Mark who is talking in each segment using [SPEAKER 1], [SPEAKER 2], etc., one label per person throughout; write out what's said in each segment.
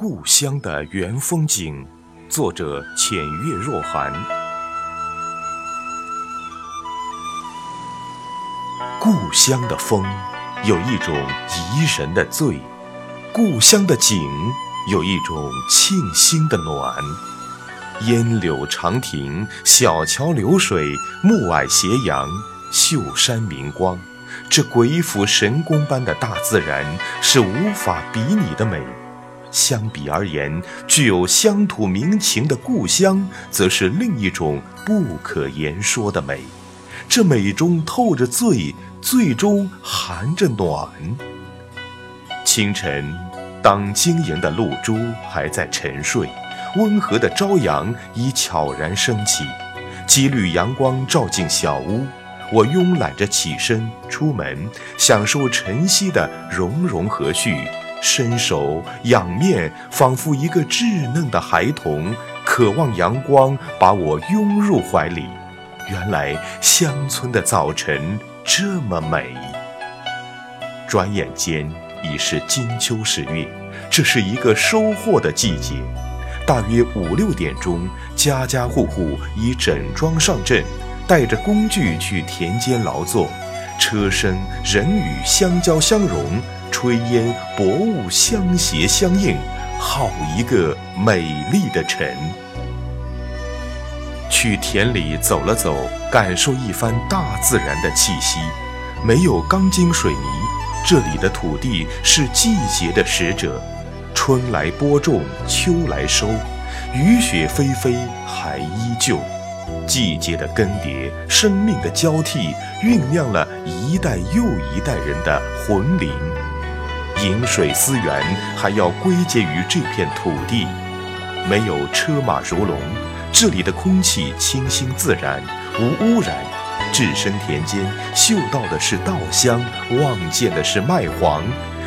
[SPEAKER 1] 故乡的原风景，作者浅月若寒。故乡的风有一种怡人的醉，故乡的景有一种沁心的暖。烟柳长亭，小桥流水，暮霭斜阳，秀山明光，这鬼斧神工般的大自然是无法比拟的美。相比而言，具有乡土民情的故乡，则是另一种不可言说的美。这美中透着醉，醉中含着暖。清晨，当晶莹的露珠还在沉睡，温和的朝阳已悄然升起，几缕阳光照进小屋，我慵懒着起身出门，享受晨曦的融融和煦。伸手仰面，仿佛一个稚嫩的孩童，渴望阳光把我拥入怀里。原来乡村的早晨这么美。转眼间已是金秋十月，这是一个收获的季节。大约五六点钟，家家户户已整装上阵，带着工具去田间劳作，车声人语相交相融。炊烟薄雾相携相映，好一个美丽的晨。去田里走了走，感受一番大自然的气息。没有钢筋水泥，这里的土地是季节的使者。春来播种，秋来收，雨雪霏霏还依旧。季节的更迭，生命的交替，酝酿了一代又一代人的魂灵。饮水思源，还要归结于这片土地。没有车马如龙，这里的空气清新自然，无污染。置身田间，嗅到的是稻香，望见的是麦黄，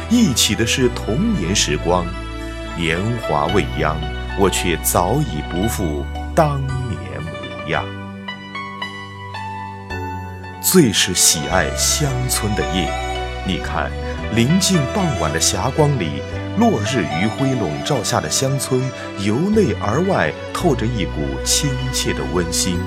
[SPEAKER 1] 忆起的是童年时光。年华未央，我却早已不复当年模样。最是喜爱乡村的夜，你看。临近傍晚的霞光里，落日余晖笼罩下的乡村，由内而外透着一股亲切的温馨。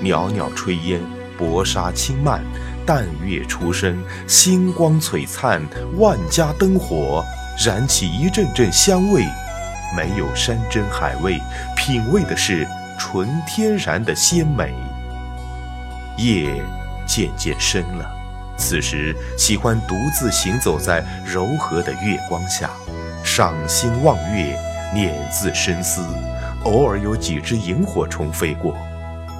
[SPEAKER 1] 袅袅炊烟，薄纱轻漫，淡月初升，星光璀璨，万家灯火，燃起一阵阵香味。没有山珍海味，品味的是纯天然的鲜美。夜渐渐深了。此时喜欢独自行走在柔和的月光下，赏星望月，念字深思。偶尔有几只萤火虫飞过，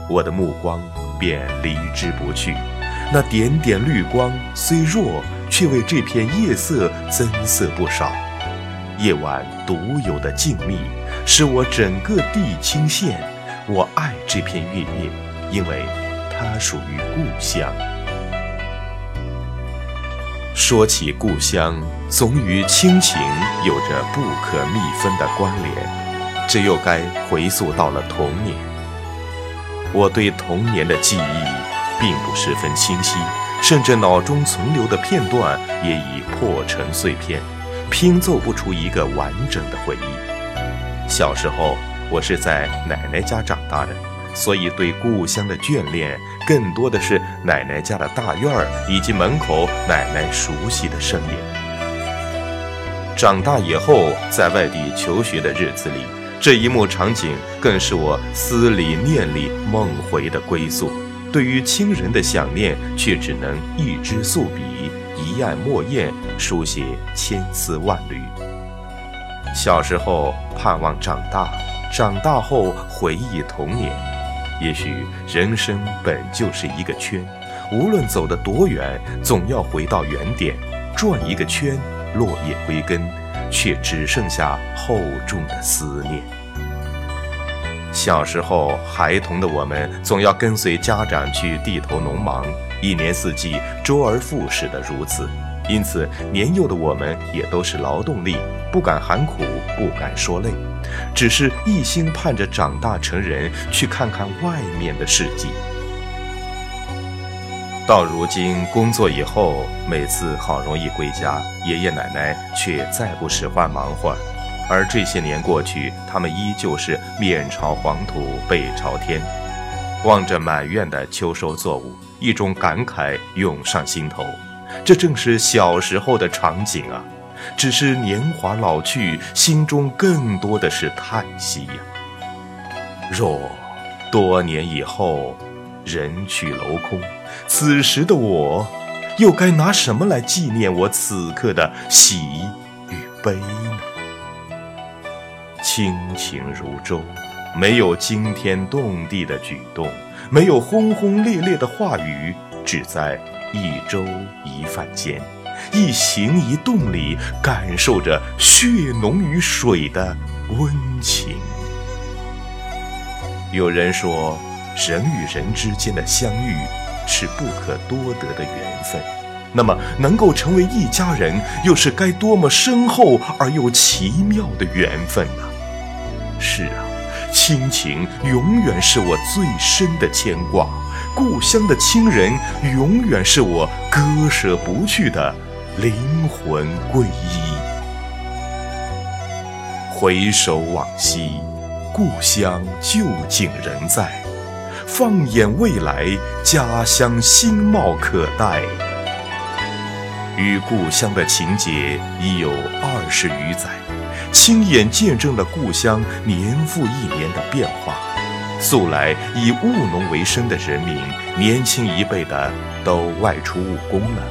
[SPEAKER 1] 我的目光便离之不去。那点点绿光虽弱，却为这片夜色增色不少。夜晚独有的静谧，使我整个地倾现。我爱这片月夜，因为它属于故乡。说起故乡，总与亲情有着不可密分的关联，这又该回溯到了童年。我对童年的记忆并不十分清晰，甚至脑中存留的片段也已破成碎片，拼凑不出一个完整的回忆。小时候，我是在奶奶家长大的。所以，对故乡的眷恋，更多的是奶奶家的大院儿以及门口奶奶熟悉的身影。长大以后，在外地求学的日子里，这一幕场景更是我思里念里梦回的归宿。对于亲人的想念，却只能一支素笔，一案墨砚，书写千丝万缕。小时候盼望长大，长大后回忆童年。也许人生本就是一个圈，无论走得多远，总要回到原点，转一个圈，落叶归根，却只剩下厚重的思念。小时候，孩童的我们总要跟随家长去地头农忙，一年四季周而复始的如此，因此年幼的我们也都是劳动力，不敢喊苦，不敢说累。只是一心盼着长大成人，去看看外面的世界。到如今工作以后，每次好容易归家，爷爷奶奶却再不使唤忙活。而这些年过去，他们依旧是面朝黄土背朝天，望着满院的秋收作物，一种感慨涌上心头。这正是小时候的场景啊！只是年华老去，心中更多的是叹息呀。若多年以后，人去楼空，此时的我，又该拿什么来纪念我此刻的喜与悲呢？亲情如舟，没有惊天动地的举动，没有轰轰烈烈的话语，只在一粥一饭间，一行一动里，感受着血浓于水的温情。有人说，人与人之间的相遇是不可多得的缘分，那么能够成为一家人，又是该多么深厚而又奇妙的缘分呢？是啊，亲情永远是我最深的牵挂，故乡的亲人永远是我割舍不去的灵魂皈依。回首往昔，故乡旧景仍在；放眼未来，家乡新貌可待。与故乡的情结已有二十余载。亲眼见证了故乡年复一年的变化。素来以务农为生的人民，年轻一辈的都外出务工了，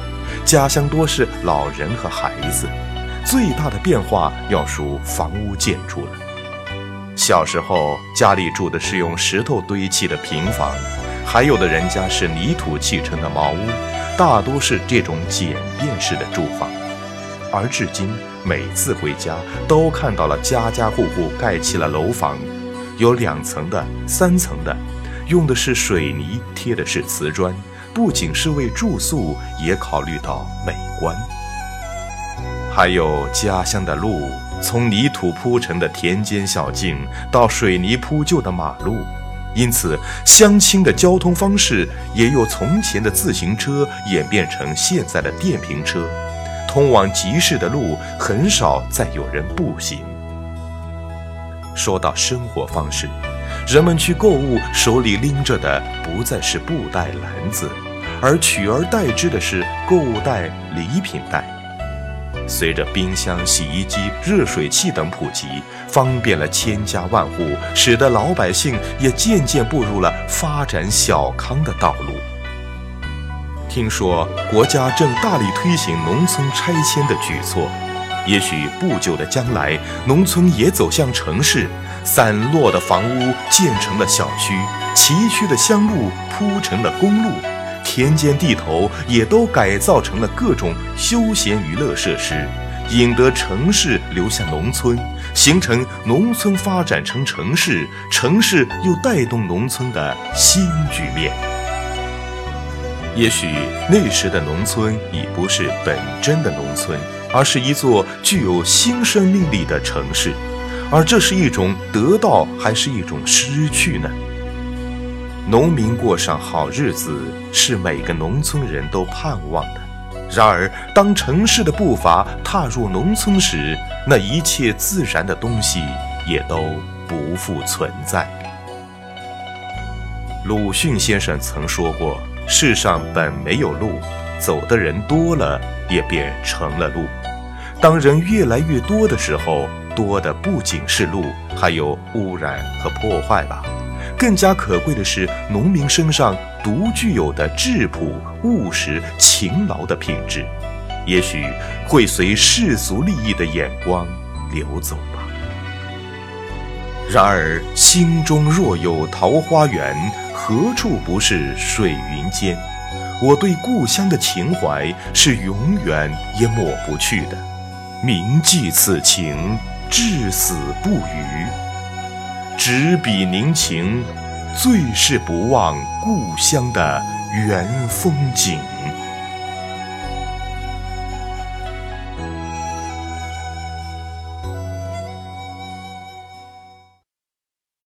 [SPEAKER 1] 家乡多是老人和孩子。最大的变化要数房屋建筑了。小时候家里住的是用石头堆砌的平房，还有的人家是泥土砌成的茅屋，大多是这种简便式的住房。而至今，每次回家都看到了家家户户盖起了楼房，有两层的、三层的，用的是水泥，贴的是瓷砖，不仅是为住宿，也考虑到美观。还有家乡的路，从泥土铺成的田间小径到水泥铺就的马路，因此乡亲的交通方式也由从前的自行车演变成现在的电瓶车。通往集市的路很少再有人步行。说到生活方式，人们去购物手里拎着的不再是布袋篮子，而取而代之的是购物袋、礼品袋。随着冰箱、洗衣机、热水器等普及，方便了千家万户，使得老百姓也渐渐步入了发展小康的道路。听说国家正大力推行农村拆迁的举措，也许不久的将来，农村也走向城市，散落的房屋建成了小区，崎岖的乡路铺成了公路，田间地头也都改造成了各种休闲娱乐设施，引得城市流向农村，形成农村发展成城市，城市又带动农村的新局面。也许那时的农村已不是本真的农村，而是一座具有新生命力的城市，而这是一种得到还是一种失去呢？农民过上好日子是每个农村人都盼望的，然而当城市的步伐踏入农村时，那一切自然的东西也都不复存在。鲁迅先生曾说过。世上本没有路，走的人多了，也便成了路。当人越来越多的时候，多的不仅是路，还有污染和破坏吧。更加可贵的是，农民身上独具有的质朴、务实、勤劳的品质，也许会随世俗利益的眼光流走吧。然而，心中若有桃花源。何处不是水云间？我对故乡的情怀是永远也抹不去的。铭记此情，至死不渝。执笔凝情，最是不忘故乡的原风景。